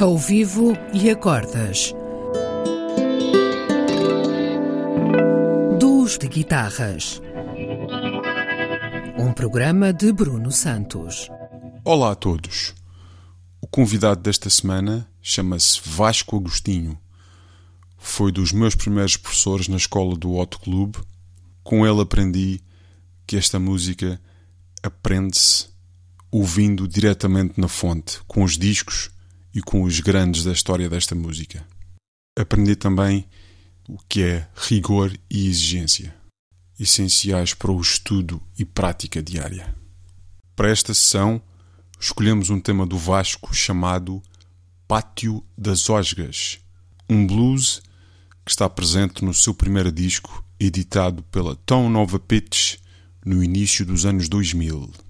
ao vivo e acordas. Duos de guitarras. Um programa de Bruno Santos. Olá a todos. O convidado desta semana chama-se Vasco Agostinho. Foi dos meus primeiros professores na escola do Hot Club. Com ele aprendi que esta música aprende-se ouvindo diretamente na fonte, com os discos e com os grandes da história desta música. Aprendi também o que é rigor e exigência, essenciais para o estudo e prática diária. Para esta sessão, escolhemos um tema do Vasco chamado Pátio das Osgas, um blues que está presente no seu primeiro disco, editado pela Tom Nova Pitch no início dos anos 2000.